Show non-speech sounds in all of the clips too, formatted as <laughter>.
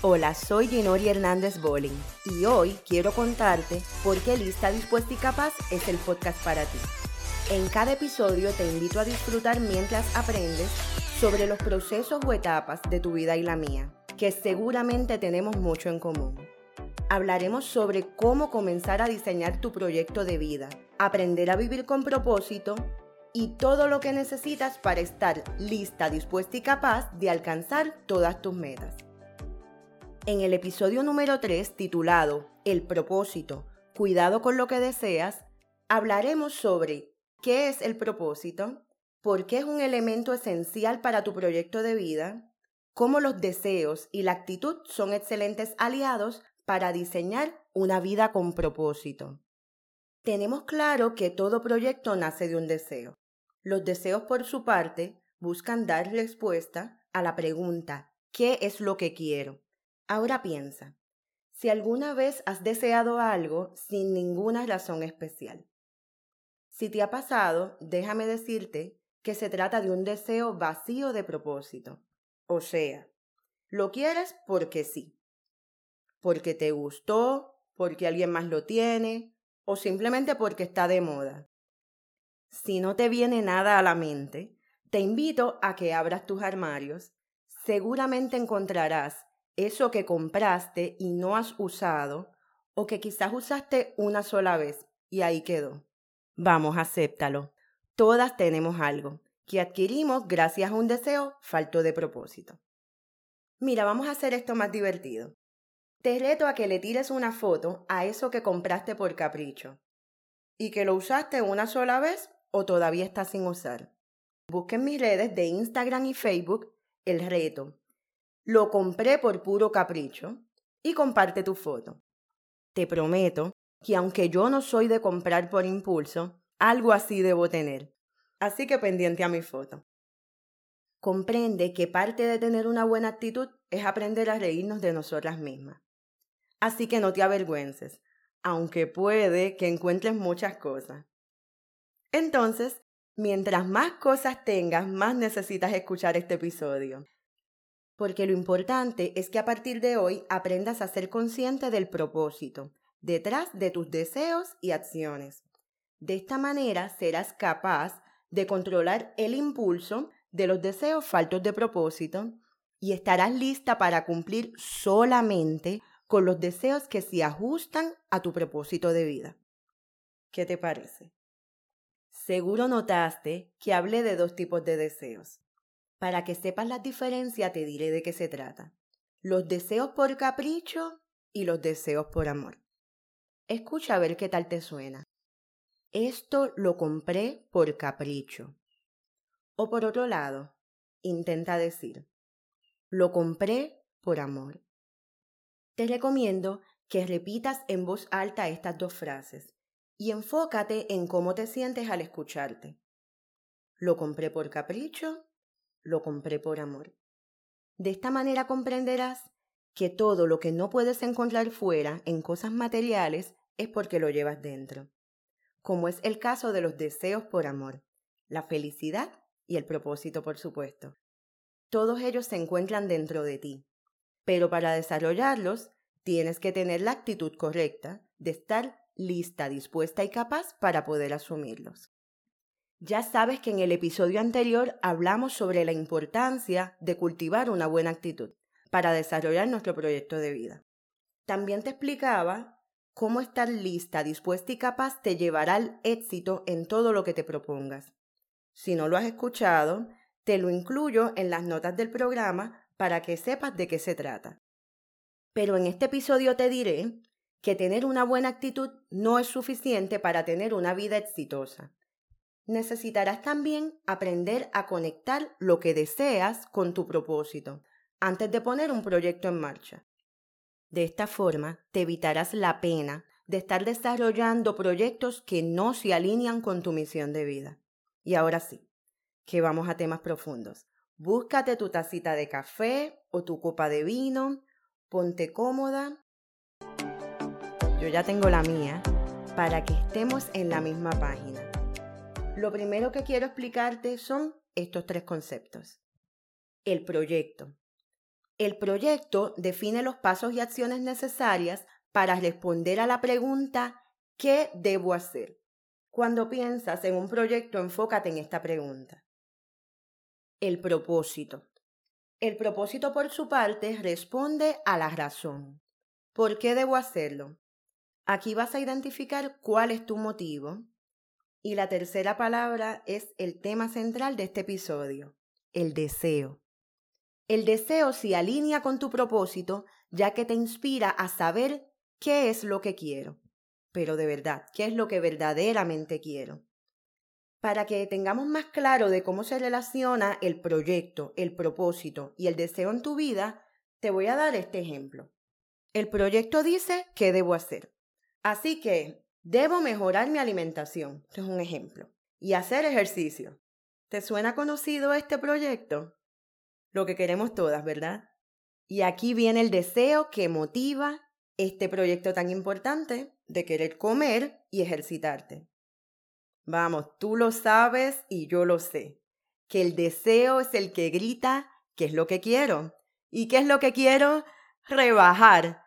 Hola, soy Ginori Hernández Bolling y hoy quiero contarte por qué Lista Dispuesta y Capaz es el podcast para ti. En cada episodio te invito a disfrutar mientras aprendes sobre los procesos o etapas de tu vida y la mía, que seguramente tenemos mucho en común. Hablaremos sobre cómo comenzar a diseñar tu proyecto de vida, aprender a vivir con propósito y todo lo que necesitas para estar lista, dispuesta y capaz de alcanzar todas tus metas. En el episodio número 3, titulado El propósito, cuidado con lo que deseas, hablaremos sobre qué es el propósito, por qué es un elemento esencial para tu proyecto de vida, cómo los deseos y la actitud son excelentes aliados para diseñar una vida con propósito. Tenemos claro que todo proyecto nace de un deseo. Los deseos, por su parte, buscan dar respuesta a la pregunta ¿qué es lo que quiero? Ahora piensa, si alguna vez has deseado algo sin ninguna razón especial. Si te ha pasado, déjame decirte que se trata de un deseo vacío de propósito. O sea, lo quieres porque sí. Porque te gustó, porque alguien más lo tiene, o simplemente porque está de moda. Si no te viene nada a la mente, te invito a que abras tus armarios. Seguramente encontrarás eso que compraste y no has usado o que quizás usaste una sola vez y ahí quedó. Vamos, acéptalo. Todas tenemos algo que adquirimos gracias a un deseo falto de propósito. Mira, vamos a hacer esto más divertido. Te reto a que le tires una foto a eso que compraste por capricho y que lo usaste una sola vez o todavía está sin usar. Busca en mis redes de Instagram y Facebook el reto lo compré por puro capricho y comparte tu foto. Te prometo que aunque yo no soy de comprar por impulso, algo así debo tener. Así que pendiente a mi foto. Comprende que parte de tener una buena actitud es aprender a reírnos de nosotras mismas. Así que no te avergüences, aunque puede que encuentres muchas cosas. Entonces, mientras más cosas tengas, más necesitas escuchar este episodio porque lo importante es que a partir de hoy aprendas a ser consciente del propósito detrás de tus deseos y acciones. De esta manera serás capaz de controlar el impulso de los deseos faltos de propósito y estarás lista para cumplir solamente con los deseos que se ajustan a tu propósito de vida. ¿Qué te parece? Seguro notaste que hablé de dos tipos de deseos. Para que sepas la diferencia te diré de qué se trata. Los deseos por capricho y los deseos por amor. Escucha a ver qué tal te suena. Esto lo compré por capricho. O por otro lado, intenta decir, lo compré por amor. Te recomiendo que repitas en voz alta estas dos frases y enfócate en cómo te sientes al escucharte. Lo compré por capricho lo compré por amor. De esta manera comprenderás que todo lo que no puedes encontrar fuera en cosas materiales es porque lo llevas dentro, como es el caso de los deseos por amor, la felicidad y el propósito, por supuesto. Todos ellos se encuentran dentro de ti, pero para desarrollarlos tienes que tener la actitud correcta de estar lista, dispuesta y capaz para poder asumirlos. Ya sabes que en el episodio anterior hablamos sobre la importancia de cultivar una buena actitud para desarrollar nuestro proyecto de vida. También te explicaba cómo estar lista, dispuesta y capaz te llevará al éxito en todo lo que te propongas. Si no lo has escuchado, te lo incluyo en las notas del programa para que sepas de qué se trata. Pero en este episodio te diré que tener una buena actitud no es suficiente para tener una vida exitosa necesitarás también aprender a conectar lo que deseas con tu propósito antes de poner un proyecto en marcha. De esta forma, te evitarás la pena de estar desarrollando proyectos que no se alinean con tu misión de vida. Y ahora sí, que vamos a temas profundos. Búscate tu tacita de café o tu copa de vino, ponte cómoda. Yo ya tengo la mía para que estemos en la misma página. Lo primero que quiero explicarte son estos tres conceptos. El proyecto. El proyecto define los pasos y acciones necesarias para responder a la pregunta ¿qué debo hacer? Cuando piensas en un proyecto, enfócate en esta pregunta. El propósito. El propósito, por su parte, responde a la razón. ¿Por qué debo hacerlo? Aquí vas a identificar cuál es tu motivo. Y la tercera palabra es el tema central de este episodio, el deseo. El deseo se alinea con tu propósito ya que te inspira a saber qué es lo que quiero. Pero de verdad, ¿qué es lo que verdaderamente quiero? Para que tengamos más claro de cómo se relaciona el proyecto, el propósito y el deseo en tu vida, te voy a dar este ejemplo. El proyecto dice qué debo hacer. Así que debo mejorar mi alimentación, este es un ejemplo, y hacer ejercicio. ¿Te suena conocido este proyecto? Lo que queremos todas, ¿verdad? Y aquí viene el deseo que motiva este proyecto tan importante de querer comer y ejercitarte. Vamos, tú lo sabes y yo lo sé, que el deseo es el que grita qué es lo que quiero. ¿Y qué es lo que quiero? Rebajar.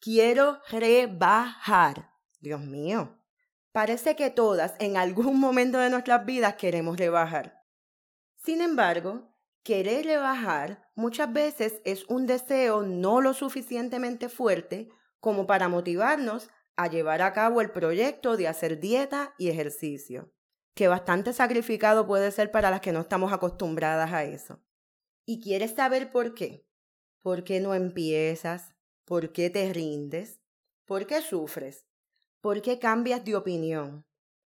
Quiero rebajar. Dios mío. Parece que todas en algún <laughs> momento de nuestras vidas queremos rebajar. Sin embargo, querer rebajar muchas veces es un deseo no lo suficientemente fuerte como para motivarnos a llevar a cabo el proyecto de hacer dieta y ejercicio, que bastante sacrificado puede ser para las que no estamos acostumbradas a eso. ¿Y quieres saber por qué? ¿Por qué no empiezas? ¿Por qué te rindes? ¿Por qué sufres? ¿Por qué cambias de opinión?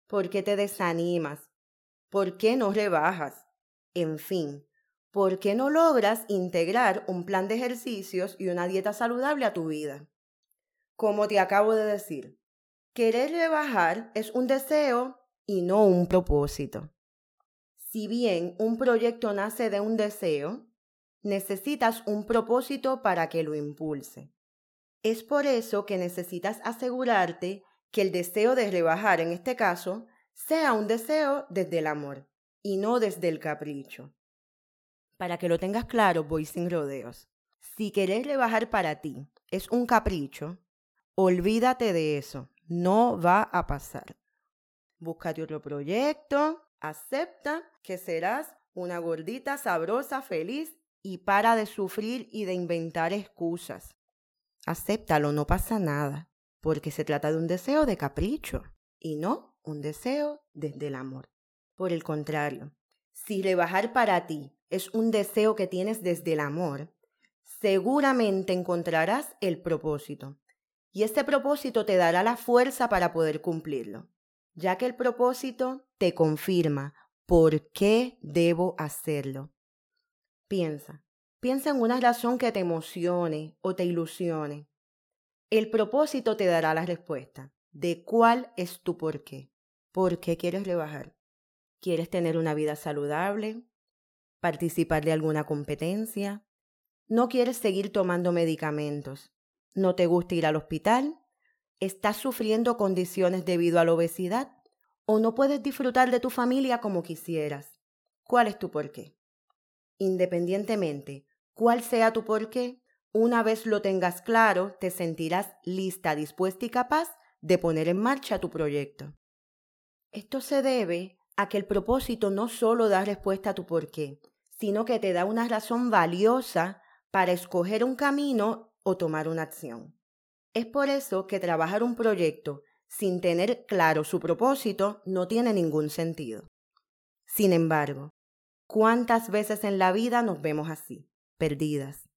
¿Por qué te desanimas? ¿Por qué no rebajas? En fin, ¿por qué no logras integrar un plan de ejercicios y una dieta saludable a tu vida? Como te acabo de decir, querer rebajar es un deseo y no un propósito. Si bien un proyecto nace de un deseo, necesitas un propósito para que lo impulse. Es por eso que necesitas asegurarte que el deseo de rebajar, en este caso, sea un deseo desde el amor y no desde el capricho. Para que lo tengas claro, voy sin rodeos. Si querer rebajar para ti es un capricho, olvídate de eso. No va a pasar. Búscate otro proyecto, acepta que serás una gordita sabrosa, feliz y para de sufrir y de inventar excusas. Acéptalo, no pasa nada, porque se trata de un deseo de capricho y no un deseo desde el amor. Por el contrario, si rebajar para ti es un deseo que tienes desde el amor, seguramente encontrarás el propósito. Y este propósito te dará la fuerza para poder cumplirlo, ya que el propósito te confirma por qué debo hacerlo. Piensa, piensa en una razón que te emocione o te ilusione. El propósito te dará la respuesta de cuál es tu por qué. ¿Por qué quieres rebajar? ¿Quieres tener una vida saludable? ¿Participar de alguna competencia? ¿No quieres seguir tomando medicamentos? ¿No te gusta ir al hospital? ¿Estás sufriendo condiciones debido a la obesidad? ¿O no puedes disfrutar de tu familia como quisieras? ¿Cuál es tu porqué? Independientemente cuál sea tu porqué, una vez lo tengas claro, te sentirás lista, dispuesta y capaz de poner en marcha tu proyecto. Esto se debe a que el propósito no solo da respuesta a tu porqué, sino que te da una razón valiosa para escoger un camino o tomar una acción. Es por eso que trabajar un proyecto sin tener claro su propósito no tiene ningún sentido. Sin embargo, ¿cuántas veces en la vida nos vemos así, perdidas?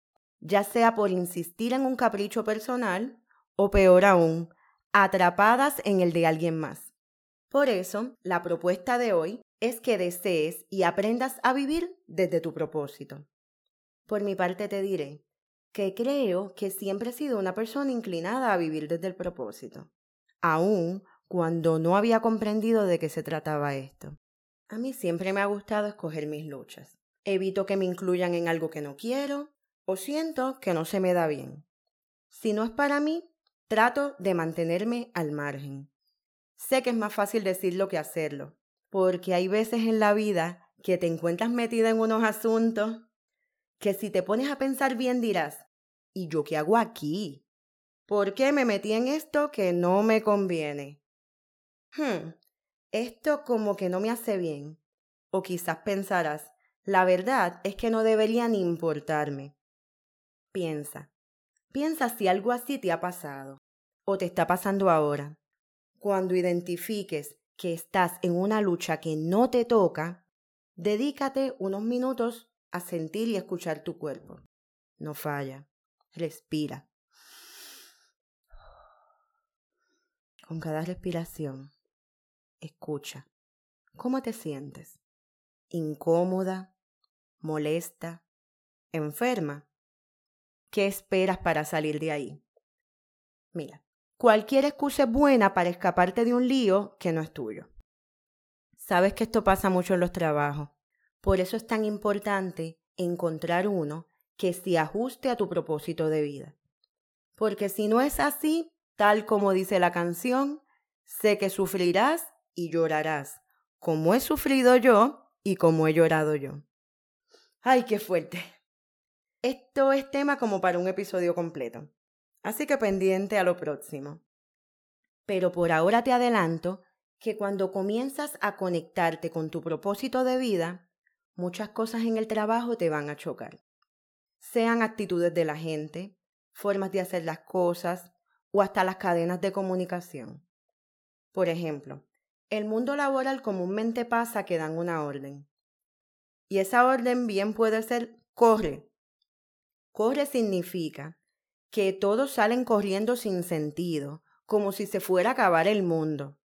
Ya sea por insistir en un capricho personal o peor aún, atrapadas en el de alguien más. Por eso, la propuesta de hoy es que desees y aprendas a vivir desde tu propósito. Por mi parte te diré que creo que siempre he sido una persona inclinada a vivir desde el propósito, aun cuando no había comprendido de qué se trataba esto. A mí siempre me ha gustado escoger mis luchas. Evito que me incluyan en algo que no quiero o siento que no se me da bien. Si no es para mí, trato de mantenerme al margen. Sé que es más fácil decirlo que hacerlo, porque hay veces en la vida que te encuentras metida en unos asuntos que si te pones a pensar bien dirás, ¿y yo qué hago aquí? ¿Por qué me metí en esto que no me conviene? Hmm, esto como que no me hace bien. O quizás pensarás, la verdad es que no debería ni importarme. Piensa, piensa si algo así te ha pasado o te está pasando ahora. Cuando identifiques que estás en una lucha que no te toca, dedícate unos minutos a sentir y escuchar tu cuerpo. No falla. Respira. Con cada respiración, escucha. ¿Cómo te sientes? ¿Incómoda? ¿Molesta? ¿Enferma? ¿Qué esperas para salir de ahí? Mira, cualquier excusa es buena para escaparte de un lío que no es tuyo. Sabes que esto pasa mucho en los trabajos. Por eso es tan importante encontrar uno que se ajuste a tu propósito de vida. Porque si no es así, tal como dice la canción, sé que sufrirás y llorarás, como he sufrido yo y como he llorado yo. ¡Ay, qué fuerte! Esto es tema como para un episodio completo, así que pendiente a lo próximo. Pero por ahora te adelanto que cuando comienzas a conectarte con tu propósito de vida, muchas cosas en el trabajo te van a chocar. Sean actitudes de la gente, formas de hacer las cosas o hasta las cadenas de comunicación. Por ejemplo, el mundo laboral comúnmente pasa que dan una orden. Y esa orden bien puede ser corre. Corre significa que todos salen corriendo sin sentido, como si se fuera a acabar el mundo.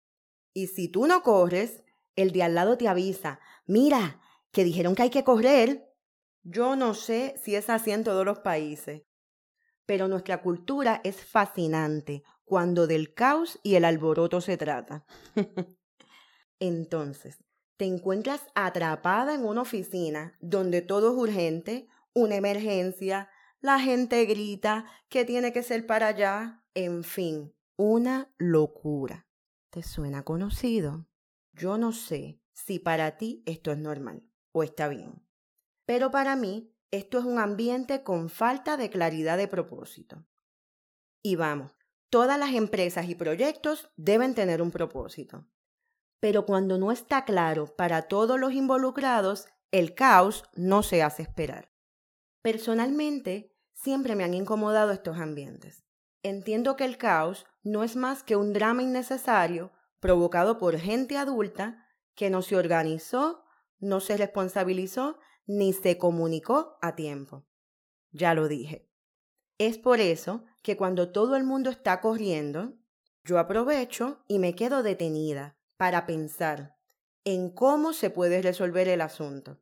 Y si tú no corres, el de al lado te avisa, mira, que dijeron que hay que correr. Yo no sé si es así en todos los países, pero nuestra cultura es fascinante cuando del caos y el alboroto se trata. <laughs> Entonces, te encuentras atrapada en una oficina donde todo es urgente, una emergencia, la gente grita que tiene que ser para allá, en fin, una locura. ¿Te suena conocido? Yo no sé si para ti esto es normal o está bien. Pero para mí, esto es un ambiente con falta de claridad de propósito. Y vamos, todas las empresas y proyectos deben tener un propósito. Pero cuando no está claro para todos los involucrados, el caos no se hace esperar. Personalmente, siempre me han incomodado estos ambientes. Entiendo que el caos no es más que un drama innecesario provocado por gente adulta que no se organizó no se responsabilizó ni se comunicó a tiempo. Ya lo dije. Es por eso que cuando todo el mundo está corriendo, yo aprovecho y me quedo detenida para pensar en cómo se puede resolver el asunto.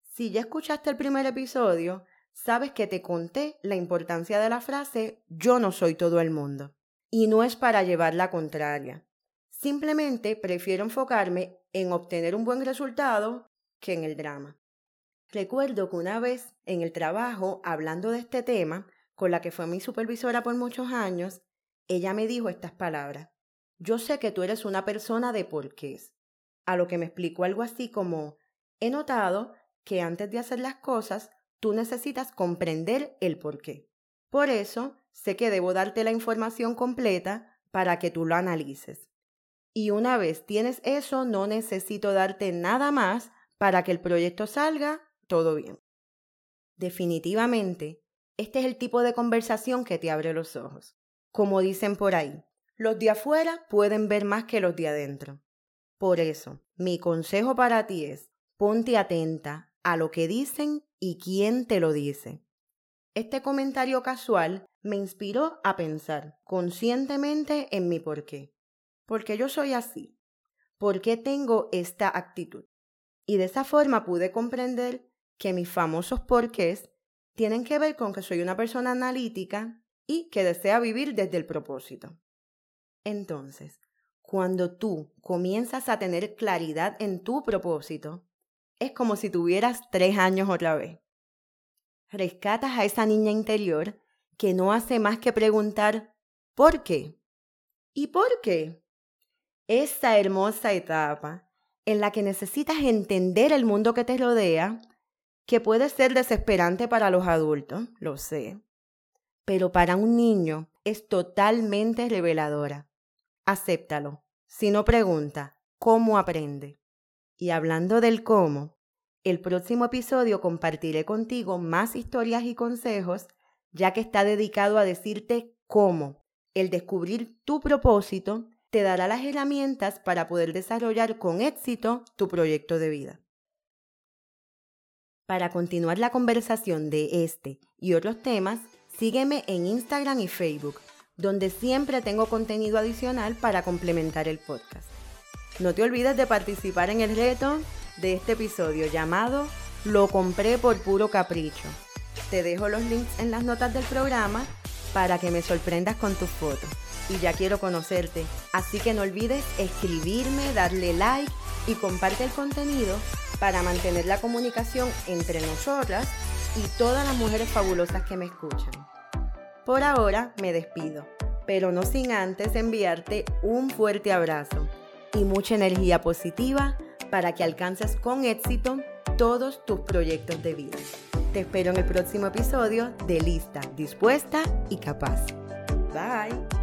Si ya escuchaste el primer episodio, sabes que te conté la importancia de la frase yo no soy todo el mundo. Y no es para llevar la contraria. Simplemente prefiero enfocarme en obtener un buen resultado que en el drama. Recuerdo que una vez en el trabajo, hablando de este tema, con la que fue mi supervisora por muchos años, ella me dijo estas palabras. Yo sé que tú eres una persona de porqués. A lo que me explicó algo así como, he notado que antes de hacer las cosas, tú necesitas comprender el porqué. Por eso, sé que debo darte la información completa para que tú lo analices. Y una vez tienes eso, no necesito darte nada más para que el proyecto salga todo bien. Definitivamente, este es el tipo de conversación que te abre los ojos. Como dicen por ahí, los de afuera pueden ver más que los de adentro. Por eso, mi consejo para ti es, ponte atenta a lo que dicen y quién te lo dice. Este comentario casual me inspiró a pensar conscientemente en mi porqué. ¿Por qué yo soy así? ¿Por qué tengo esta actitud? Y de esa forma pude comprender que mis famosos porqués tienen que ver con que soy una persona analítica y que desea vivir desde el propósito. Entonces, cuando tú comienzas a tener claridad en tu propósito, es como si tuvieras tres años otra vez. Rescatas a esa niña interior que no hace más que preguntar ¿por qué? ¿Y por qué? Esa hermosa etapa en la que necesitas entender el mundo que te rodea, que puede ser desesperante para los adultos, lo sé, pero para un niño es totalmente reveladora. Acéptalo. Si no pregunta, ¿cómo aprende? Y hablando del cómo, el próximo episodio compartiré contigo más historias y consejos, ya que está dedicado a decirte cómo el descubrir tu propósito te dará las herramientas para poder desarrollar con éxito tu proyecto de vida. Para continuar la conversación de este y otros temas, sígueme en Instagram y Facebook, donde siempre tengo contenido adicional para complementar el podcast. No te olvides de participar en el reto de este episodio llamado Lo compré por puro capricho. Te dejo los links en las notas del programa para que me sorprendas con tus fotos. Y ya quiero conocerte, así que no olvides escribirme, darle like y comparte el contenido para mantener la comunicación entre nosotras y todas las mujeres fabulosas que me escuchan. Por ahora me despido, pero no sin antes enviarte un fuerte abrazo y mucha energía positiva para que alcances con éxito todos tus proyectos de vida. Te espero en el próximo episodio de Lista, Dispuesta y Capaz. Bye.